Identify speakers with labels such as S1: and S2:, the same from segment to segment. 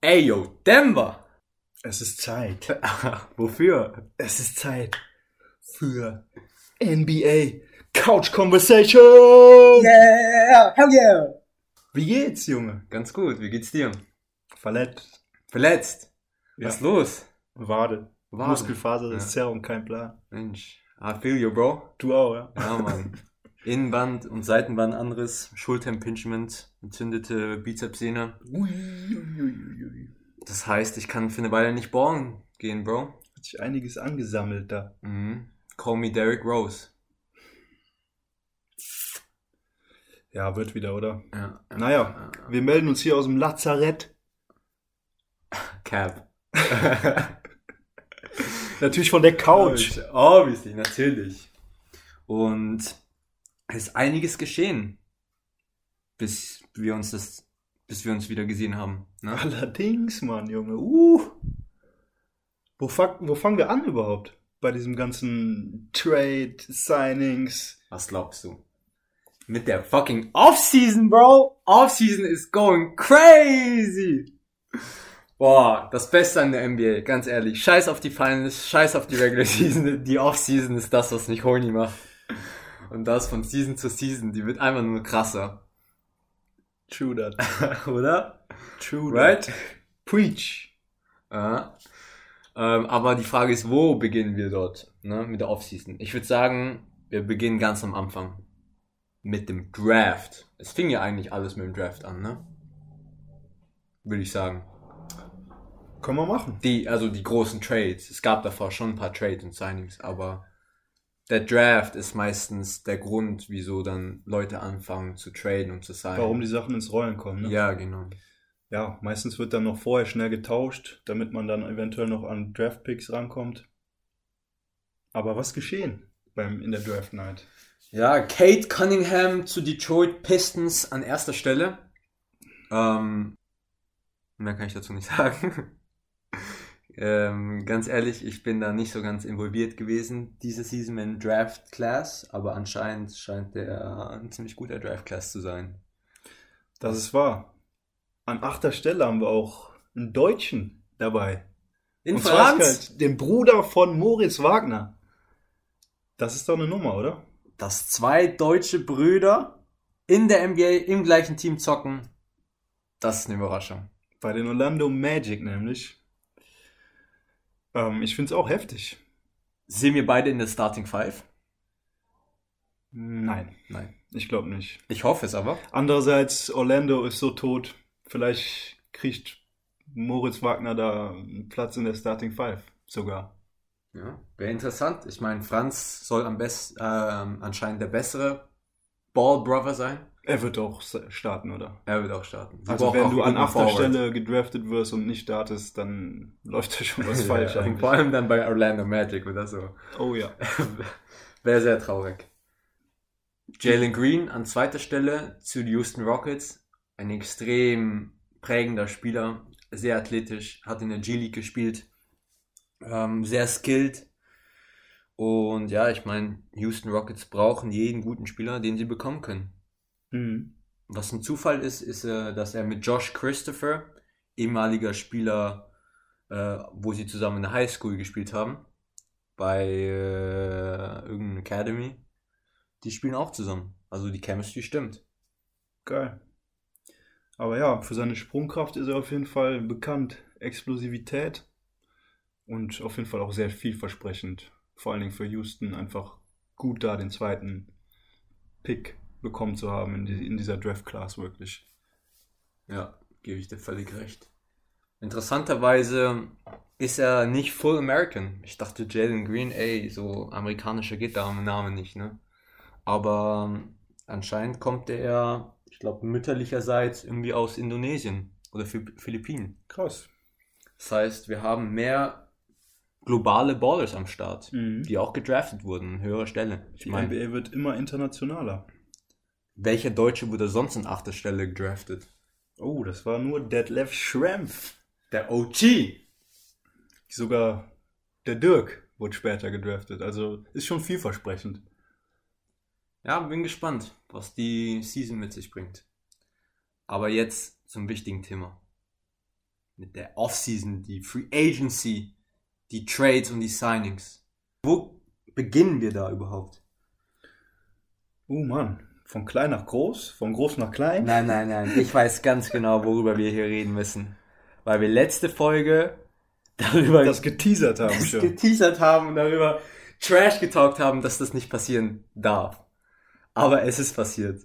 S1: Ey, yo, Denver!
S2: Es ist Zeit.
S1: Wofür?
S2: Es ist Zeit für NBA Couch Conversation.
S1: Yeah! Hell yeah!
S2: Wie geht's, Junge?
S1: Ganz gut, wie geht's dir?
S2: Verletzt.
S1: Verletzt?
S2: Ja.
S1: Was ist los?
S2: Wade.
S1: Wade.
S2: Muskelfaser,
S1: Ja.
S2: ist Zerrung, kein Plan.
S1: Mensch, I feel you, bro.
S2: Du auch, ja?
S1: Ja, Mann. Innenband und Seitenband anderes, Schulterimpingement, entzündete Bizepssehne. Das heißt, ich kann für eine Weile nicht ballen gehen, Bro.
S2: Hat sich einiges angesammelt da.
S1: Mhm. Call me Derrick Rose.
S2: Ja, wird wieder, oder?
S1: Ja.
S2: Naja, wir melden uns hier aus dem Lazarett.
S1: Cap.
S2: Natürlich von der Couch.
S1: Obviously, natürlich. Und ist einiges geschehen, bis wir uns das, bis wir uns wieder gesehen haben. Ne?
S2: Allerdings, Mann, Junge. Uh. Wo, fang, wo fangen wir an überhaupt? Bei diesem ganzen Trade, Signings.
S1: Was glaubst du? Mit der fucking Offseason, Bro. Offseason is going crazy. Boah, das Beste an der NBA, ganz ehrlich. Scheiß auf die Finals, scheiß auf die Regular Season. Die Offseason ist das, was mich horny macht. Und das von Season zu Season, die wird einfach nur krasser.
S2: True that.
S1: Oder?
S2: True
S1: Right?
S2: that. Preach.
S1: Ja. Ähm, aber die Frage ist, wo beginnen wir dort ne, mit der Offseason? Ich würde sagen, wir beginnen ganz am Anfang. Mit dem Draft. Es fing ja eigentlich alles mit dem Draft an, ne? Würde ich sagen.
S2: Können wir machen.
S1: Die, also die großen Trades. Es gab davor schon ein paar Trades und Signings, aber der Draft ist meistens der Grund, wieso dann Leute anfangen zu traden und zu signen.
S2: Warum die Sachen ins Rollen kommen. Ne?
S1: Ja, genau.
S2: ja, meistens wird dann noch vorher schnell getauscht, damit man dann eventuell noch an Draftpicks rankommt. Aber was geschehen beim, in der Draft Night?
S1: Ja, Kate Cunningham zu Detroit Pistons an erster Stelle. Ähm, mehr kann ich dazu nicht sagen. Ähm, ganz ehrlich, ich bin da nicht so ganz involviert gewesen diese Season in Draft Class, aber anscheinend scheint der ein ziemlich guter Draft Class zu sein.
S2: Das ist wahr. An achter Stelle haben wir auch einen Deutschen dabei.
S1: In
S2: Und
S1: Franz?
S2: ist den Bruder von Moritz Wagner. Das ist doch eine Nummer, oder?
S1: Dass zwei deutsche Brüder in der NBA im gleichen Team zocken, das ist eine Überraschung.
S2: Bei den Orlando Magic nämlich. Ähm, ich finde es auch heftig.
S1: Sehen wir beide in der Starting Five?
S2: Nein,
S1: Nein.
S2: ich glaube nicht.
S1: Ich hoffe es aber.
S2: Andererseits, Orlando ist so tot. Vielleicht kriegt Moritz Wagner da einen Platz in der Starting Five sogar.
S1: Ja, wäre interessant. Ich meine, Franz soll am besten ähm, anscheinend der bessere Ball Brother sein.
S2: Er wird auch starten, oder?
S1: Er wird auch starten.
S2: Also
S1: brauchen
S2: wenn du an achter. Stelle gedraftet wirst und nicht startest, dann läuft da schon was falsch
S1: ja. Vor allem dann bei Orlando Magic oder so.
S2: Oh ja.
S1: wäre sehr traurig. Jalen Green an zweiter Stelle zu den Houston Rockets. Ein extrem prägender Spieler, sehr athletisch, hat in der G-League gespielt, ähm, sehr skilled. Und ja, ich meine, Houston Rockets brauchen jeden guten Spieler, den sie bekommen können.
S2: Mhm.
S1: Was ein Zufall ist, ist, äh, dass er mit Josh Christopher, ehemaliger Spieler, äh, wo sie zusammen in der Highschool gespielt haben, bei äh, irgendeiner Academy, die spielen auch zusammen. Also die Chemistry stimmt.
S2: Geil. Aber ja, für seine Sprungkraft ist er auf jeden Fall bekannt. Explosivität und auf jeden Fall auch sehr vielversprechend. Vor allen Dingen für Houston einfach gut da den zweiten Pick bekommen zu haben in, die, in dieser Draft-Class wirklich.
S1: Ja, gebe ich dir völlig recht. Interessanterweise ist er nicht Full American. Ich dachte Jalen Green, ey, so amerikanischer geht da am Namen nicht, ne? Aber ähm, anscheinend kommt er, ich glaube, mütterlicherseits irgendwie aus Indonesien oder Phil- Philippinen.
S2: Krass.
S1: Das heißt, wir haben mehr globale Ballers am Start,
S2: Mhm.
S1: die auch gedraftet wurden an höherer Stelle. Ich
S2: Die
S1: meine,
S2: NBA wird immer internationaler.
S1: Welcher Deutsche wurde sonst an achter Stelle gedraftet?
S2: Oh, das war nur Detlef Schrempf.
S1: Der OG!
S2: Sogar der Dirk wurde später gedraftet. Also ist schon vielversprechend.
S1: Ja, bin gespannt, was die Season mit sich bringt. Aber jetzt zum wichtigen Thema. mit der Offseason, die Free Agency, die Trades und die Signings. Wo beginnen wir da überhaupt?
S2: Oh Mann, von klein nach groß, von groß nach klein.
S1: Nein, nein, nein. Ich weiß ganz genau, worüber wir hier reden müssen. Weil wir letzte Folge darüber
S2: das geteasert haben
S1: das
S2: schon.
S1: geteasert haben und darüber Trash getalkt haben, dass das nicht passieren darf. Aber es ist passiert.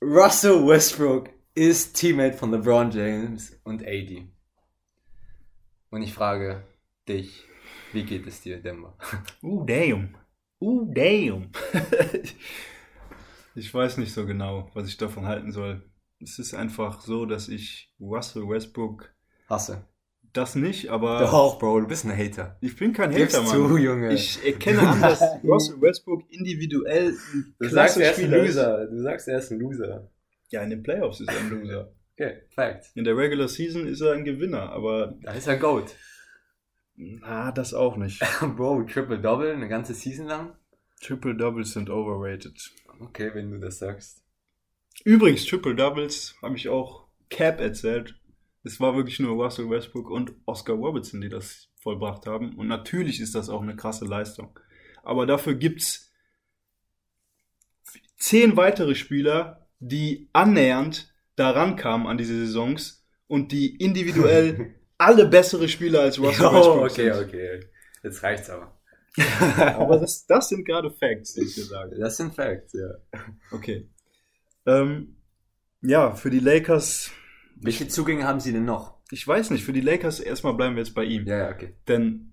S1: Russell Westbrook ist Teammate von LeBron James und AD. Und ich frage dich, wie geht es dir, Denver?
S2: Uh, damn. Uh, damn. ich weiß nicht so genau, was ich davon halten soll. Es ist einfach so, dass ich Russell Westbrook
S1: Hasse.
S2: das nicht, aber
S1: Doch, Bro, du bist ein Hater.
S2: ich bin kein
S1: Gib's
S2: Hater,
S1: zu,
S2: Mann.
S1: Junge.
S2: Ich erkenne an, dass Russell Westbrook individuell
S1: Du sagst, er ist ein. Loser. Du sagst, er ist ein Loser.
S2: Ja, in den Playoffs ist er ein Loser.
S1: Okay, Fact.
S2: In der Regular Season ist er ein Gewinner, aber
S1: Da ist er Goat.
S2: ah, das auch nicht.
S1: Bro, Triple-Double, eine ganze Season lang?
S2: Triple Doubles sind overrated.
S1: Okay, wenn du das sagst.
S2: Übrigens, Triple Doubles habe ich auch Cap erzählt. Es war wirklich nur Russell Westbrook und Oscar Robertson, die das vollbracht haben. Und natürlich ist das auch eine krasse Leistung. Aber dafür gibt's zehn weitere Spieler, die annähernd daran kamen an diese Saisons und die individuell alle bessere Spieler als Russell
S1: Oh,
S2: Westbrook
S1: okay,
S2: sind.
S1: okay. Jetzt reicht's aber.
S2: Aber das, das sind gerade Facts, die ich dir sage.
S1: Das sind Facts, ja.
S2: Okay. Ähm, ja, für die Lakers,
S1: Welche Zugänge haben sie denn noch?
S2: ich weiß nicht, für die Lakers erstmal bleiben wir jetzt bei ihm.
S1: Ja, ja, okay.
S2: Denn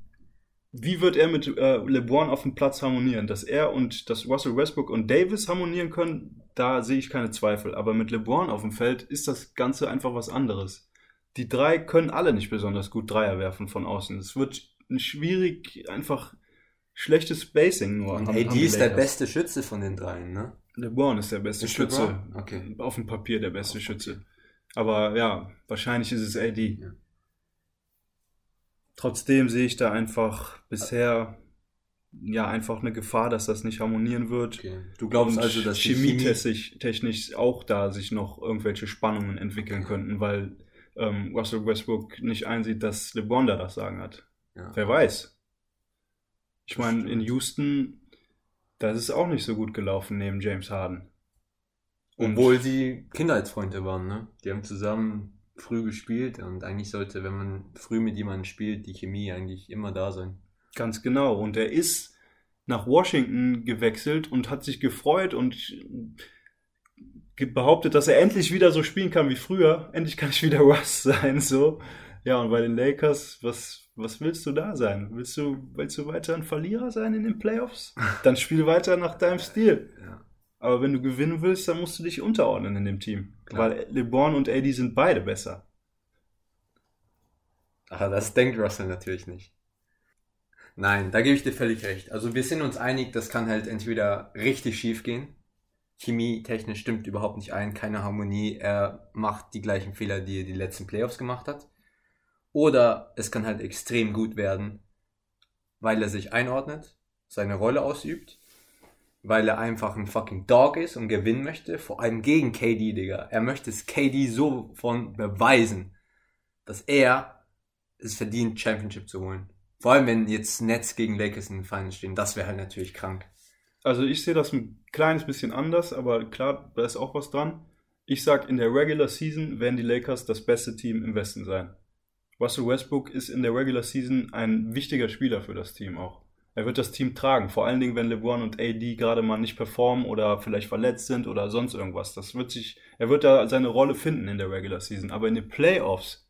S2: wie wird er mit äh, LeBron auf dem Platz harmonieren? Dass er und dass Russell Westbrook und Davis harmonieren können, da sehe ich keine Zweifel. Aber mit LeBron auf dem Feld ist das Ganze einfach was anderes. Die drei können alle nicht besonders gut Dreier werfen von außen. Es wird schwierig, einfach schlechtes Spacing nur.
S1: Und AD ist der beste Schütze von den dreien, ne?
S2: LeBron ist der beste
S1: Ist
S2: Schütze.
S1: LeBron? Okay.
S2: Auf dem Papier der beste Schütze. Aber ja, wahrscheinlich ist es AD.
S1: Ja.
S2: Trotzdem sehe ich da einfach bisher ja einfach eine Gefahr, dass das nicht harmonieren wird.
S1: okay. Du glaubst
S2: Und
S1: also, dass Chemie...
S2: chemietechnisch technisch auch da sich noch irgendwelche Spannungen entwickeln könnten, weil ähm, Russell Westbrook nicht einsieht, dass LeBron da das Sagen hat.
S1: Ja.
S2: Wer weiß. Ich meine, in. Houston, das ist auch nicht so gut gelaufen neben James Harden. Und-
S1: Obwohl sie Kindheitsfreunde waren, ne? Die haben zusammen früh gespielt und eigentlich sollte, wenn man früh mit jemandem spielt, die Chemie eigentlich immer da sein.
S2: Ganz genau. Und er ist nach Washington gewechselt und hat sich gefreut und behauptet, dass er endlich wieder so spielen kann wie früher. Endlich kann ich wieder Russ sein, so. Ja, und bei den Lakers, was, was willst du da sein? Willst du, willst du weiter ein Verlierer sein in den Playoffs? Dann spiel weiter nach deinem Stil.
S1: Ja.
S2: Aber wenn du gewinnen willst, dann musst du dich unterordnen in dem Team.
S1: Klar.
S2: Weil LeBron und AD sind beide besser.
S1: Aber das denkt Russell natürlich nicht. Nein, da gebe ich dir völlig recht. Also wir sind uns einig, das kann halt entweder richtig schief gehen. Chemie technisch stimmt überhaupt nicht ein, keine Harmonie. Er macht die gleichen Fehler, die er die letzten Playoffs gemacht hat. Oder es kann halt extrem gut werden, weil er sich einordnet, seine Rolle ausübt, weil er einfach ein fucking Dog ist und gewinnen möchte, vor allem gegen KD, Digga. Er möchte es KD so von beweisen, dass er es verdient, Championship zu holen. Vor allem, wenn jetzt Nets gegen Lakers in den Finals stehen, das wäre halt natürlich krank.
S2: Also ich sehe das ein kleines bisschen anders, aber klar, da ist auch was dran. Ich sag, in der Regular Season werden die Lakers das beste Team im Westen sein. Russell Westbrook ist in der Regular Season ein wichtiger Spieler für das Team auch. Er wird das Team tragen, vor allen Dingen, wenn LeBron und AD gerade mal nicht performen oder vielleicht verletzt sind oder sonst irgendwas. Das wird sich, er wird da seine Rolle finden in der Regular Season. Aber in den Playoffs,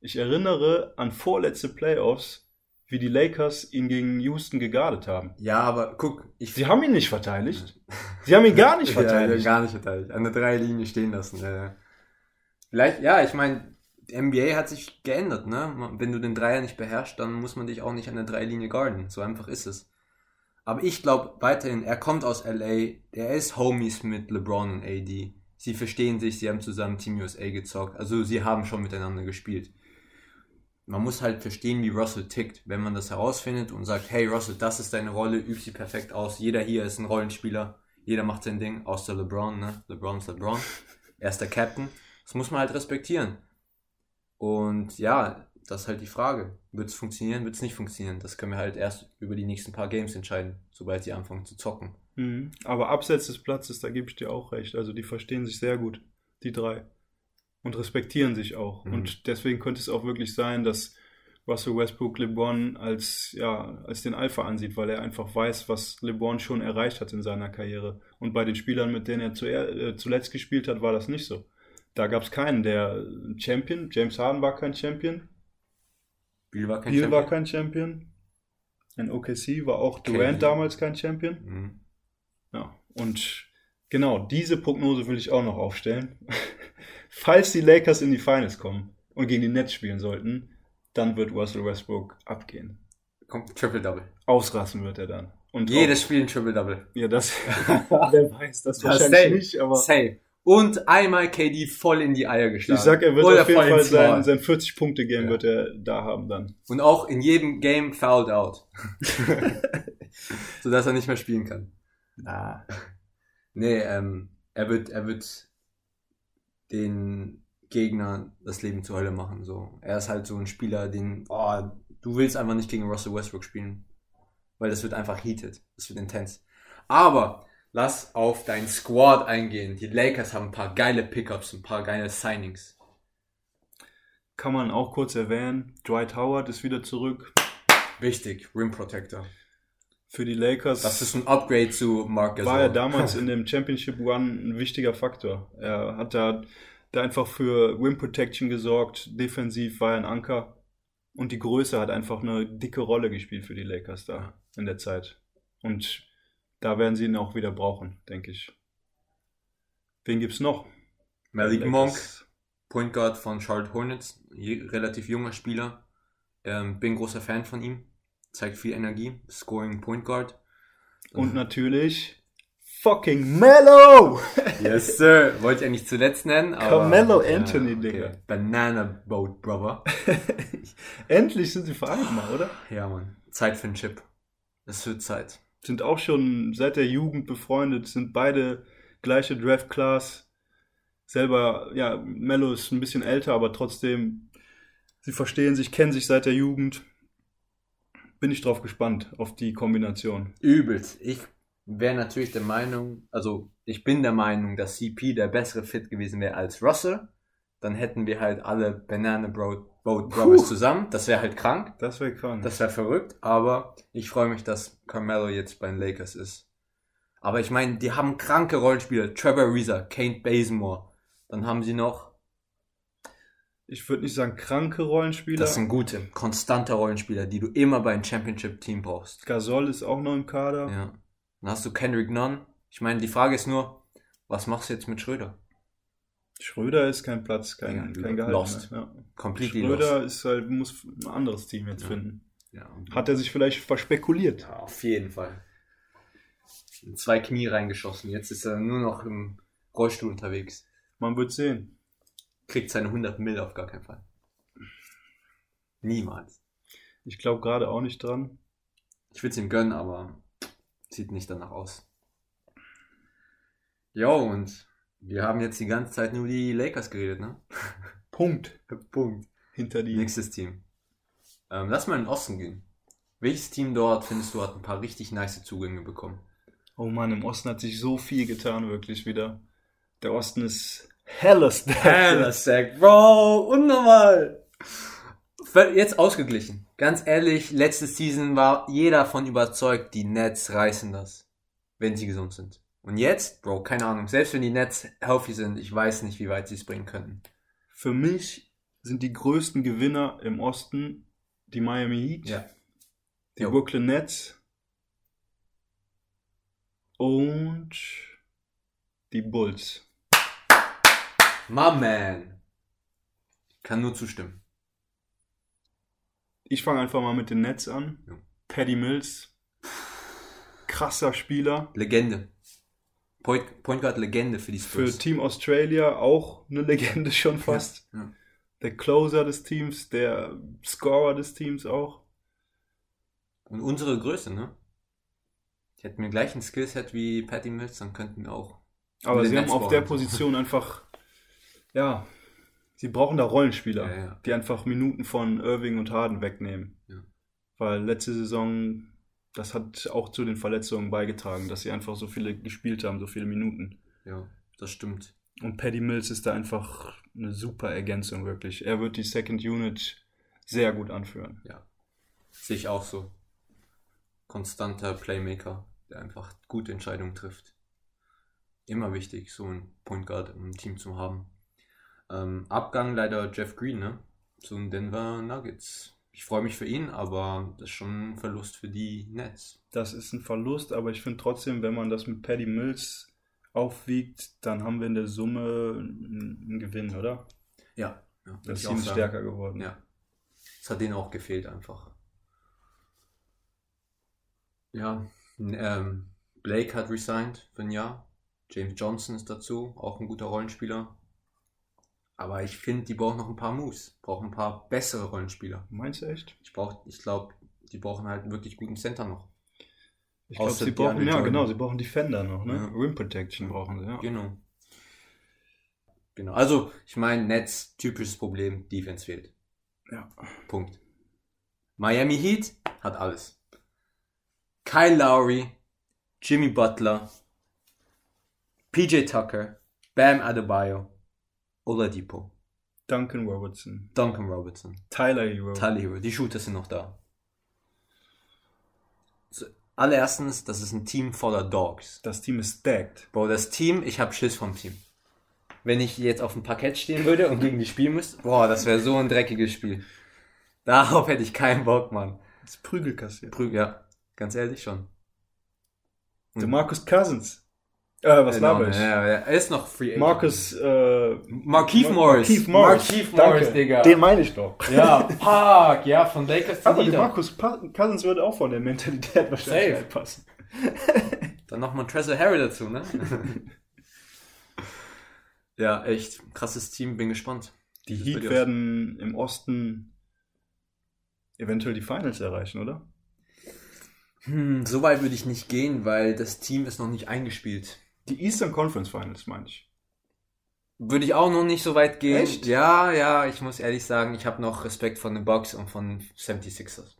S2: ich erinnere an vorletzte Playoffs, wie die Lakers ihn gegen Houston gegardet haben.
S1: Ja, aber guck, ich
S2: Sie haben ihn nicht verteidigt. Sie haben ihn gar nicht
S1: Ja,
S2: verteidigt.
S1: gar nicht verteidigt. An der Dreierlinie stehen lassen. Vielleicht, ja, ich meine, NBA hat sich geändert, ne? Wenn du den Dreier nicht beherrschst, dann muss man dich auch nicht an der Dreierlinie guarden. So einfach ist es. Aber ich glaube weiterhin, er kommt aus LA, er ist Homies mit LeBron und AD. Sie verstehen sich, sie haben zusammen Team USA gezockt. Also sie haben schon miteinander gespielt. Man muss halt verstehen, wie Russell tickt. Wenn man das herausfindet und sagt, hey Russell, das ist deine Rolle, üb sie perfekt aus. Jeder hier ist ein Rollenspieler. Jeder macht sein Ding, außer LeBron, ne? LeBron ist LeBron. Er ist der Captain. Das muss man halt respektieren. Und ja, das ist halt die Frage. Wird es funktionieren, wird es nicht funktionieren? Das können wir halt erst über die nächsten paar Games entscheiden, sobald sie anfangen zu zocken.
S2: Mhm. Aber abseits des Platzes, da gebe ich dir auch recht. Also die verstehen sich sehr gut, die drei. Und respektieren sich auch.
S1: Mhm.
S2: Und deswegen könnte es auch wirklich sein, dass Russell Westbrook LeBron als, ja, als den Alpha ansieht, weil er einfach weiß, was LeBron schon erreicht hat in seiner Karriere. Und bei den Spielern, mit denen er zu, äh, zuletzt gespielt hat, war das nicht so. Da gab es keinen, der Champion, James Harden war kein Champion,
S1: Biel war kein
S2: Beal
S1: Champion.
S2: war kein Champion, in OKC war auch. Durant damals kein Champion.
S1: Mhm.
S2: Ja, und genau, diese Prognose will ich auch noch aufstellen. Falls die Lakers in die Finals kommen und gegen die Nets spielen sollten, dann wird Russell Westbrook abgehen.
S1: Kommt Triple-Double.
S2: Ausrasten wird er dann. Und
S1: Jedes Spiel ein Triple-Double.
S2: auch, ja, das, wer weiß, das
S1: Das
S2: wahrscheinlich
S1: safe.
S2: nicht, aber
S1: Safe. Und einmal KD voll in die Eier geschlagen.
S2: ich sag, er wird
S1: Oder
S2: auf jeden Fall sein, sein 40-Punkte-Game
S1: Ja.
S2: wird er da haben dann.
S1: Und auch in jedem Game fouled out. Sodass er nicht mehr spielen kann.
S2: Na,
S1: Nee, ähm, er wird, er wird den Gegner das Leben zur Hölle machen. So. Er ist halt so ein Spieler, den, oh, du willst einfach nicht gegen Russell Westbrook spielen. Weil das wird einfach heated. Das wird intens. Aber lass auf dein Squad eingehen. Die Lakers haben ein paar geile Pickups, ein paar geile Signings.
S2: kann man auch kurz erwähnen, Dwight Howard ist wieder zurück
S1: Wichtig, Rim Protector.
S2: für die Lakers.
S1: Das ist ein Upgrade zu Mark Gasol.
S2: war er damals in dem Championship Run ein wichtiger Faktor. Er hat da, da einfach für Rim Protection gesorgt, defensiv war er ein Anker und die Größe hat einfach eine dicke Rolle gespielt für die Lakers da in der Zeit. Und da werden sie ihn auch wieder brauchen, denke ich. Wen gibt's noch?
S1: Malik. Monk, Point Guard von Charlotte Hornets, relativ junger Spieler. Ähm, bin großer Fan von ihm. Zeigt viel Energie. Scoring Point Guard.
S2: Und natürlich fucking Mellow!
S1: Yes, sir. Wollte ich eigentlich zuletzt nennen. Aber,
S2: Carmelo Anthony, Digga.
S1: Banana Boat, Brother.
S2: Endlich sind sie vereint mal, oder?
S1: Ja, Mann. Zeit für einen Chip. Es wird Zeit.
S2: Sind auch schon seit der Jugend befreundet, sind beide gleiche Draft Class. Selber, ja, Mello ist ein bisschen älter, aber trotzdem, sie verstehen sich, kennen sich seit der Jugend. Bin ich drauf gespannt, auf die Kombination.
S1: Übelst. Ich wäre natürlich der Meinung, also ich bin der Meinung, dass CP der bessere Fit gewesen wäre als Russell. Dann hätten wir halt alle Banana Boat, Boat Brothers
S2: Puh.
S1: zusammen. Das wäre halt krank.
S2: Das wäre krank.
S1: Das wäre verrückt, aber ich freue mich, dass Carmelo jetzt bei den Lakers ist. Aber ich meine, die haben kranke Rollenspieler. Trevor Ariza, Kate Bazemore. Dann haben sie noch,
S2: ich würde nicht sagen kranke Rollenspieler.
S1: das sind gute, konstante Rollenspieler, die du immer bei einem Championship-Team brauchst.
S2: Gasol ist auch noch im Kader.
S1: Ja. Dann hast du Kendrick Nunn. Ich meine, die Frage ist nur, was machst du jetzt mit Schröder?
S2: Schröder ist kein Platz, kein,
S1: Ja,
S2: kein Gehalt
S1: lost.
S2: mehr. Ja.
S1: Completely
S2: Schröder
S1: lost.
S2: ist halt, muss ein anderes Team jetzt
S1: Ja.
S2: finden.
S1: Ja,
S2: Hat er sich vielleicht verspekuliert?
S1: ja, auf jeden Fall. In zwei Knie reingeschossen. Jetzt ist er nur noch im Rollstuhl unterwegs.
S2: Man wird sehen.
S1: kriegt seine 100 Mill auf gar keinen Fall. Niemals.
S2: Ich glaube gerade auch nicht dran.
S1: Ich würde es ihm gönnen, aber sieht nicht danach aus. Jo, und wir haben jetzt die ganze Zeit nur die Lakers geredet, ne?
S2: Punkt.
S1: Punkt.
S2: Hinter die.
S1: Nächstes Team. Ähm, lass mal in den Osten gehen. Welches Team dort findest du hat ein paar richtig nice Zugänge bekommen?
S2: Oh Mann, im Osten hat sich so viel getan, wirklich wieder. Der Osten ist hella stacked.
S1: Sack, Bro, unnormal. Jetzt ausgeglichen. Ganz ehrlich, letzte Season war jeder davon überzeugt, die Nets reißen das, wenn sie gesund sind. Und jetzt, Bro, keine Ahnung, selbst wenn die Nets healthy sind, ich weiß nicht, wie weit sie es bringen könnten.
S2: Für mich sind die größten Gewinner im Osten die Miami Heat,
S1: Ja.
S2: die
S1: Jo.
S2: Brooklyn Nets und die Bulls.
S1: My man. Kann nur zustimmen.
S2: Ich fange einfach mal mit den Nets an.
S1: Ja.
S2: Paddy Mills, krasser Spieler.
S1: Legende. Point, Point Guard Legende für die
S2: Für
S1: Spurs.
S2: Team Australia auch eine Legende schon fast.
S1: Ja.
S2: Der Closer des Teams, der Scorer des Teams auch.
S1: Und unsere Größe, ne? Die hätten wir gleich ein Skillset wie Patty Mills, dann könnten wir auch.
S2: Aber sie haben auf der Position einfach, ja, Sie brauchen da Rollenspieler,
S1: Ja, ja.
S2: die einfach Minuten von Irving und Harden wegnehmen.
S1: Ja.
S2: Weil letzte Saison, das hat auch zu den Verletzungen beigetragen, dass sie einfach so viele gespielt haben, so viele Minuten.
S1: Ja, das stimmt.
S2: Und Paddy Mills ist da einfach eine super Ergänzung, wirklich. Er wird die Second Unit sehr gut anführen.
S1: Sehe ich auch so. Konstanter Playmaker, der einfach gute Entscheidungen trifft. Immer wichtig, so ein Point Guard im Team zu haben. Ähm, Abgang leider Jeff Green, ne? Zu den Denver Nuggets. Ich freue mich für ihn, aber das ist schon ein Verlust für die Nets.
S2: Das ist ein Verlust, aber ich finde trotzdem, wenn man das mit Paddy Mills aufwiegt, dann haben wir in der Summe einen Gewinn, oder?
S1: Ja, ja
S2: Das ist stärker geworden.
S1: Ja. Es hat denen auch gefehlt einfach. Ja, ähm, Blake hat resigned für ein Jahr. James Johnson ist dazu, auch ein guter Rollenspieler. Aber ich finde, die brauchen noch ein paar Moves, brauchen ein paar bessere Rollenspieler.
S2: Meinst du echt?
S1: Ich brauch, ich glaube, die brauchen halt einen wirklich guten Center noch.
S2: Ich glaube, sie brauchen, ja
S1: Jordan.
S2: genau, sie brauchen Defender noch, ne?
S1: Ja.
S2: Rim Protection brauchen sie, ja.
S1: Genau. Genau. Also, ich meine, Nets typisches Problem, Defense fehlt.
S2: Ja.
S1: Punkt. Miami Heat hat alles. Kyle Lowry, Jimmy Butler, PJ Tucker, Bam Adebayo, Oladipo,
S2: Duncan Robertson,
S1: Duncan Robertson,
S2: Tyler Hero.
S1: Tyler Hero. Die Shooter sind noch da. Allererstens, das ist ein Team voller Dogs.
S2: das Team ist stacked.
S1: Bro, das Team, ich hab Schiss vom Team. Wenn ich jetzt auf dem Parkett stehen würde und gegen die spielen müsste, boah, das wäre so ein dreckiges Spiel. Darauf hätte ich keinen Bock, Mann.
S2: Das Prügel kassiert.
S1: Prü ja, ganz ehrlich schon.
S2: Der Marcus Cousins. Äh, was
S1: Genau,
S2: laber ich?
S1: Ja, ja, er ist noch Free Agent.
S2: Marcus, äh,
S1: Markeith
S2: Mar-
S1: Morris.
S2: Markieff Morris.
S1: Markieff
S2: Danke.
S1: Morris, Digga.
S2: Den meine ich doch.
S1: Ja, Park, ja, von Lakers zu
S2: Aber der
S1: Heat.
S2: Marcus Pa- Cousins würde auch von der Mentalität wahrscheinlich
S1: Safe.
S2: passen.
S1: Dann noch mal Trezor Harry dazu, ne? ja, echt krasses Team, bin gespannt.
S2: Die
S1: Das
S2: Heat werden im Osten eventuell die Finals erreichen, oder?
S1: Hm, so weit würde ich nicht gehen, weil das Team ist noch nicht eingespielt.
S2: Die Eastern Conference Finals, meine ich.
S1: Würde ich auch noch nicht so weit gehen.
S2: Echt?
S1: Ja, ja, ich muss ehrlich sagen, ich habe noch Respekt von den Bucks und von 76ers.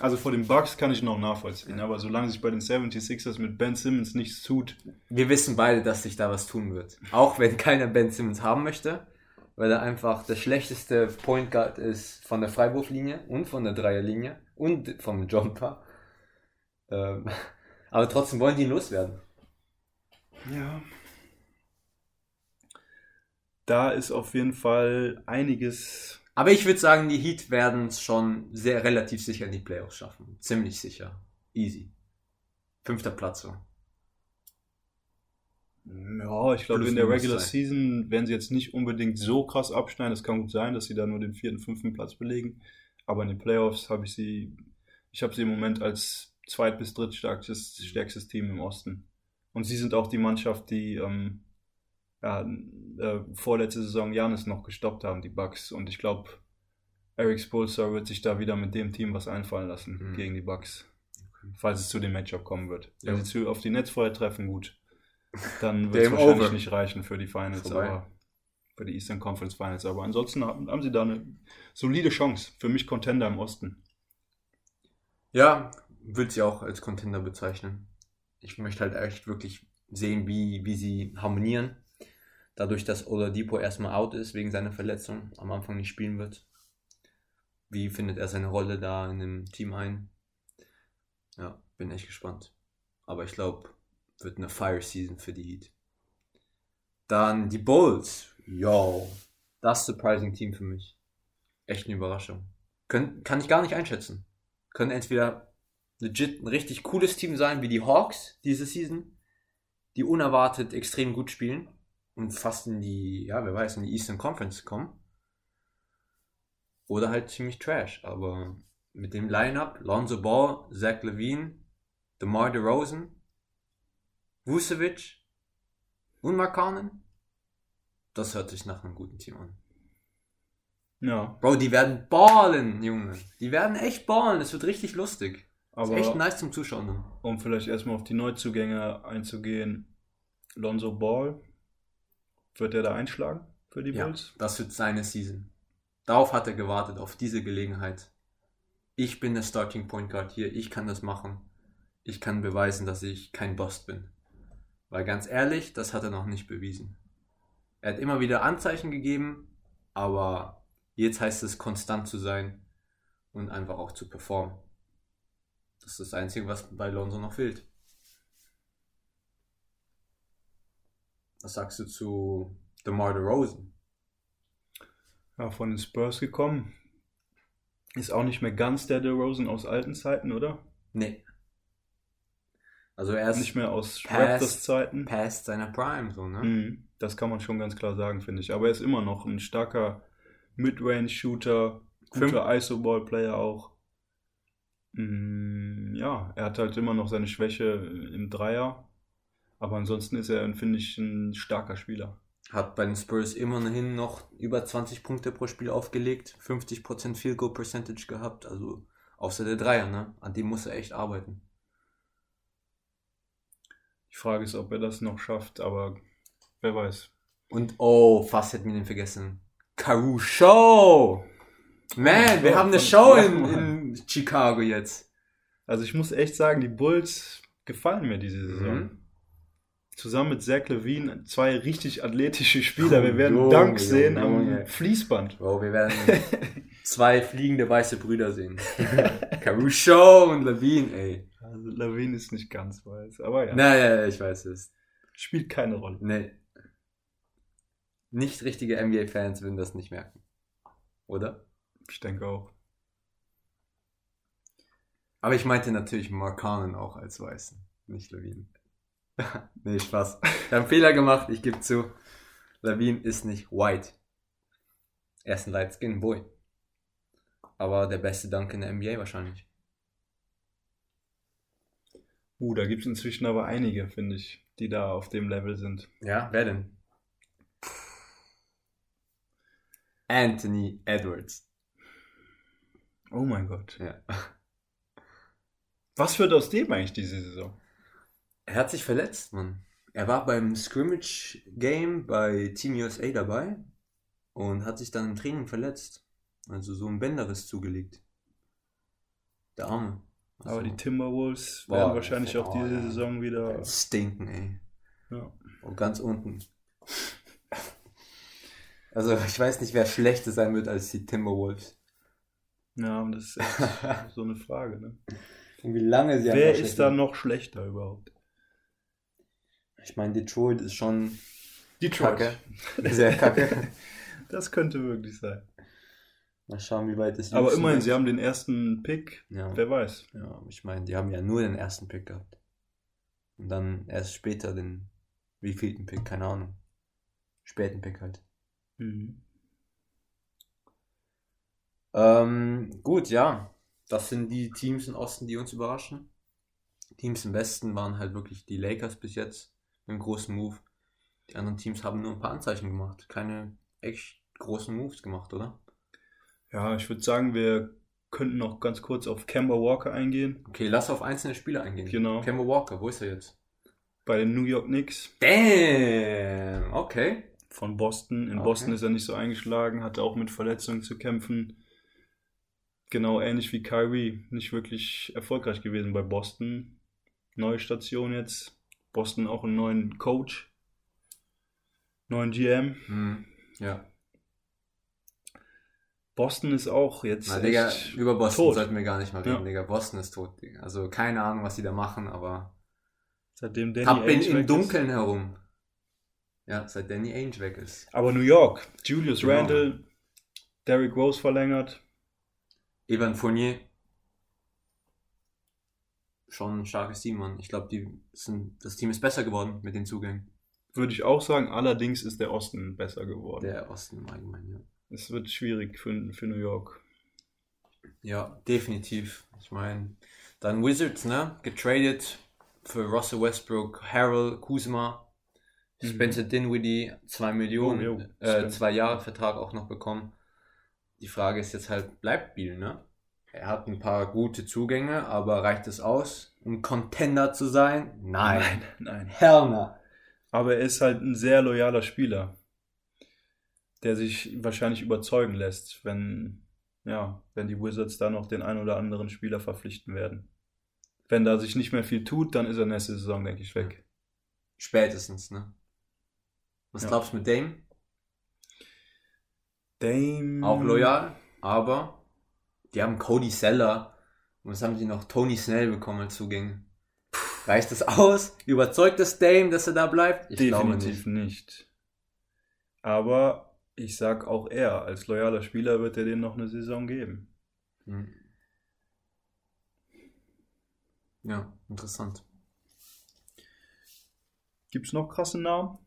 S2: Also vor den Bucks kann ich noch nachvollziehen, aber solange sich bei den 76ers mit Ben Simmons nichts tut,
S1: Wir wissen beide, dass sich da was tun wird. Auch wenn keiner Ben Simmons haben möchte, weil er einfach der schlechteste Point Guard ist von der Freiwurflinie und von der Dreierlinie und vom Jumper. Ähm, aber trotzdem wollen die ihn loswerden.
S2: Ja. Da ist auf jeden Fall einiges.
S1: Aber ich würde sagen, die Heat werden es schon sehr relativ sicher in die Playoffs schaffen. Ziemlich sicher. Easy. Fünfter Platz so.
S2: Ja, ich glaube, in der Regular. Season werden sie jetzt nicht unbedingt so krass abschneiden. Es kann gut sein, dass sie da nur den vierten, fünften Platz belegen. Aber in den Playoffs habe ich sie, ich habe sie im Moment als zweit- bis drittstärkstes stärkstes Team im Osten. Und sie sind auch die Mannschaft, die ähm, ja, äh, vorletzte Saison Janis noch gestoppt haben, die Bucks. Und ich glaube, Eric Spolstra wird sich da wieder mit dem Team was einfallen lassen
S1: Mhm.
S2: gegen die Bucks. Falls es zu dem Matchup kommen wird. Wenn
S1: Ja.
S2: sie zu, auf die Netz vorher treffen, gut. Dann wird es wahrscheinlich
S1: over.
S2: nicht reichen für die Finals,
S1: Vorbei.
S2: aber für die Eastern Conference Finals. Aber ansonsten haben, haben sie da eine solide Chance. Für mich Contender im Osten.
S1: Ja, würde sie auch als Contender bezeichnen. Ich möchte halt echt wirklich sehen, wie, wie sie harmonieren. Dadurch, dass Oladipo erstmal out ist wegen seiner Verletzung, am Anfang nicht spielen wird. Wie findet er seine Rolle da in dem Team ein? Ja, bin echt gespannt. Aber ich glaube, wird eine Fire Season für die Heat. Dann die Bulls. Yo, das surprising Team für mich. Echt eine Überraschung. Können, kann ich gar nicht einschätzen können entweder legit ein richtig cooles Team sein, wie die Hawks diese Season, die unerwartet extrem gut spielen und fast in die, ja, wer weiß, in die Eastern Conference kommen. Oder halt ziemlich trash, aber mit dem Lineup, Lonzo Ball, Zach Levine, DeMar DeRozan, Vucevic und Markkanen, das hört sich nach einem guten Team an.
S2: Ja,
S1: Bro, die werden ballen, Junge. Die werden echt ballen. Das wird richtig lustig.
S2: Aber
S1: ist echt nice zum Zuschauen. dann.
S2: um vielleicht erstmal auf die Neuzugänge einzugehen, Lonzo Ball, wird er da einschlagen für die
S1: Ja,
S2: Bulls.
S1: das wird seine Season. Darauf hat er gewartet, auf diese Gelegenheit. Ich bin der Starting Point Guard hier, ich kann das machen. Ich kann beweisen, dass ich kein Boss bin. Weil ganz ehrlich, das hat er noch nicht bewiesen. Er hat immer wieder Anzeichen gegeben, aber jetzt heißt es konstant zu sein und einfach auch zu performen. Das ist das Einzige, was bei Lonzo noch fehlt. Was sagst du zu DeMar DeRozan?
S2: Ja, von den Spurs gekommen. Ist auch nicht mehr ganz der DeRozan aus alten Zeiten, oder?
S1: Nee. Also er ist
S2: Nicht mehr aus
S1: Past-
S2: Raptors-Zeiten.
S1: past seiner Prime, so, ne?
S2: Mhm, Das kann man schon ganz klar sagen, finde ich. Aber er ist immer noch ein starker Midrange-Shooter, guter ISO-Ball-Player auch. Mm, Ja, er hat halt immer noch seine Schwäche im Dreier. Aber ansonsten ist er, finde ich, ein starker Spieler.
S1: Hat bei den Spurs immerhin noch über 20 Punkte pro Spiel aufgelegt, 50% Field Goal Percentage gehabt, also außer der Dreier, ne? An dem muss er echt arbeiten.
S2: Die Frage ist, ob er das noch schafft, aber wer weiß.
S1: Und oh, fast hätten wir den vergessen. Caru Show! Man, wir haben eine Show in, in Chicago jetzt.
S2: Also ich muss echt sagen, die Bulls gefallen mir diese Saison.
S1: Mhm.
S2: Zusammen mit Zach Levine zwei richtig athletische Spieler. Wir
S1: Oh,
S2: werden
S1: Junge,
S2: Dunks sehen
S1: Junge, Junge.
S2: am Fließband.
S1: Bro, wir werden zwei fliegende weiße Brüder sehen. Caruso und Levine, ey.
S2: Also Levine ist nicht ganz weiß, aber ja,
S1: Naja, ich weiß es.
S2: spielt keine Rolle.
S1: Nee. Nicht richtige NBA-Fans würden das nicht merken. Oder?
S2: Ich denke auch.
S1: Aber ich meinte natürlich Markanen auch als Weißen, nicht Levine. nee, Spaß. Ich habe einen Fehler gemacht, ich gebe zu. Levine ist nicht white. Er ist ein Light Skin Boy. Aber der beste Dank in der NBA wahrscheinlich.
S2: Uh, da gibt es inzwischen aber einige, finde ich, die da auf dem Level sind.
S1: Ja, wer denn? Anthony Edwards.
S2: Oh mein Gott.
S1: Ja.
S2: Was wird aus dem eigentlich diese Saison?
S1: Er hat sich verletzt, Mann. Er war beim Scrimmage Game bei Team USA dabei und hat sich dann im Training verletzt. Also so ein Bänderriss zugelegt. Der Arme. Also,
S2: Aber die Timberwolves
S1: Boah,
S2: werden wahrscheinlich auch
S1: oh,
S2: diese. Saison wieder.
S1: stinken, ey.
S2: Ja.
S1: Und ganz unten. Also ich weiß nicht, wer schlechter sein wird als die Timberwolves.
S2: Ja, und das ist so eine Frage. Ne?
S1: Und wie lange sie
S2: Wer ist da noch schlechter überhaupt?
S1: Ich meine, Detroit ist schon
S2: Detroit.
S1: kacke. Sehr kacke.
S2: Das könnte wirklich sein.
S1: Mal schauen, wie weit es
S2: Aber immerhin,
S1: ist.
S2: sie haben den ersten Pick.
S1: Ja.
S2: Wer weiß.
S1: Ja, ich meine, die haben ja nur den ersten Pick gehabt. Und dann erst später den wievielten Pick, keine Ahnung. Späten Pick halt.
S2: Mhm.
S1: Ähm, gut, ja. Das sind die Teams im Osten, die uns überraschen. Teams im Westen waren halt wirklich die Lakers bis jetzt mit einem großen Move. Die anderen Teams haben nur ein paar Anzeichen gemacht. Keine echt großen Moves gemacht, oder?
S2: Ja, ich würde sagen, wir könnten noch ganz kurz auf Kemba Walker eingehen.
S1: Okay, lass auf einzelne Spieler eingehen.
S2: Genau.
S1: Kemba Walker, wo ist er jetzt?
S2: Bei den New York Knicks
S1: Damn, okay.
S2: von Boston. In
S1: Okay.
S2: Boston ist er nicht so eingeschlagen, hatte auch mit Verletzungen zu kämpfen. Genau ähnlich wie Kyrie. Nicht wirklich erfolgreich gewesen bei Boston. Neue Station jetzt. Boston auch einen neuen Coach. Neuen GM.
S1: Hm, ja.
S2: Boston ist auch jetzt
S1: Na, Digga, über Boston
S2: tot.
S1: sollten wir gar nicht mal reden,
S2: Ja.
S1: Digga. Boston ist tot, Digga. Also keine Ahnung, was die da machen, aber
S2: Seitdem Danny
S1: tappen
S2: Ainge
S1: im Dunkeln herum. Ja, seit Danny Ainge weg ist.
S2: Ist. Aber New York. Julius
S1: Genau.
S2: Randle. Derrick Rose verlängert.
S1: Evan Fournier. Schon ein starkes Team, Mann. Ich glaube, das Team ist besser geworden mit den Zugängen.
S2: Würde ich auch sagen. Allerdings ist der Osten besser geworden.
S1: Der Osten im Allgemeinen, ja.
S2: Es wird schwierig für, für New York.
S1: Ja, definitiv. Ich meine, dann Wizards, ne? Getradet für Russell Westbrook, Harold, Kuzma,
S2: Mhm.
S1: Spencer Dinwiddie, zwei Millionen,
S2: Oh, jo,
S1: äh, Jahre Vertrag auch noch bekommen. Die Frage ist jetzt halt, bleibt Biel, ne? Er hat ein paar gute Zugänge, aber reicht es aus, um Contender zu sein? Nein.
S2: nein.
S1: Hell no.
S2: Aber er ist halt ein sehr loyaler Spieler. der sich wahrscheinlich überzeugen lässt, wenn, ja, wenn die Wizards da noch den einen oder anderen Spieler verpflichten werden. Wenn da sich nicht mehr viel tut, dann ist er nächste Saison, denke ich, weg.
S1: Spätestens, ne? Was
S2: Ja.
S1: glaubst du mit Dame?
S2: Dame.
S1: Auch loyal, aber die haben Cody Seller und was haben die noch? Tony Snell bekommen als Zugänge. Reicht das aus? Überzeugt das Dame, dass er da bleibt? Ich
S2: Definitiv
S1: nicht.
S2: nicht. Aber ich sag auch er, als loyaler Spieler wird er denen noch eine Saison geben.
S1: Hm. Ja, interessant.
S2: Gibt's noch krasse Namen?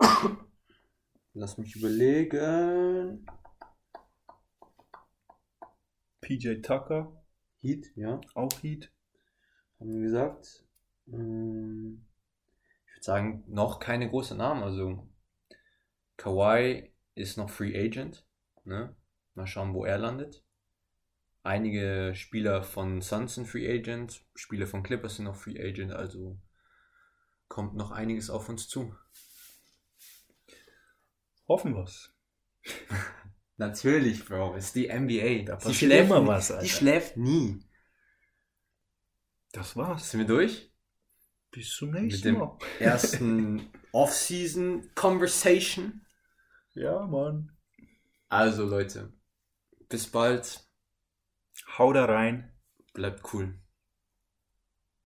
S1: Lass mich überlegen.
S2: PJ Tucker,
S1: Heat, ja,
S2: auch Heat.
S1: haben wir gesagt. Hm, Ich würde sagen, noch keine großen Namen. Also Kawhi ist noch Free Agent. Ne? Mal schauen, wo er landet. Einige Spieler von Suns sind Free Agent, Spieler von Clippers sind noch Free Agent, also kommt noch einiges auf uns zu.
S2: Hoffen wir's.
S1: Natürlich, Bro, ist die NBA.
S2: Da
S1: die
S2: passiert
S1: schläft,
S2: immer
S1: nie-
S2: was,
S1: die
S2: Alter.
S1: schläft nie.
S2: Das war's.
S1: Sind wir durch?
S2: Bis zum
S1: Mit
S2: nächsten
S1: dem
S2: Mal.
S1: ersten Off-Season Conversation.
S2: Ja, Mann.
S1: Also Leute, bis bald.
S2: Hau da rein.
S1: Bleibt cool.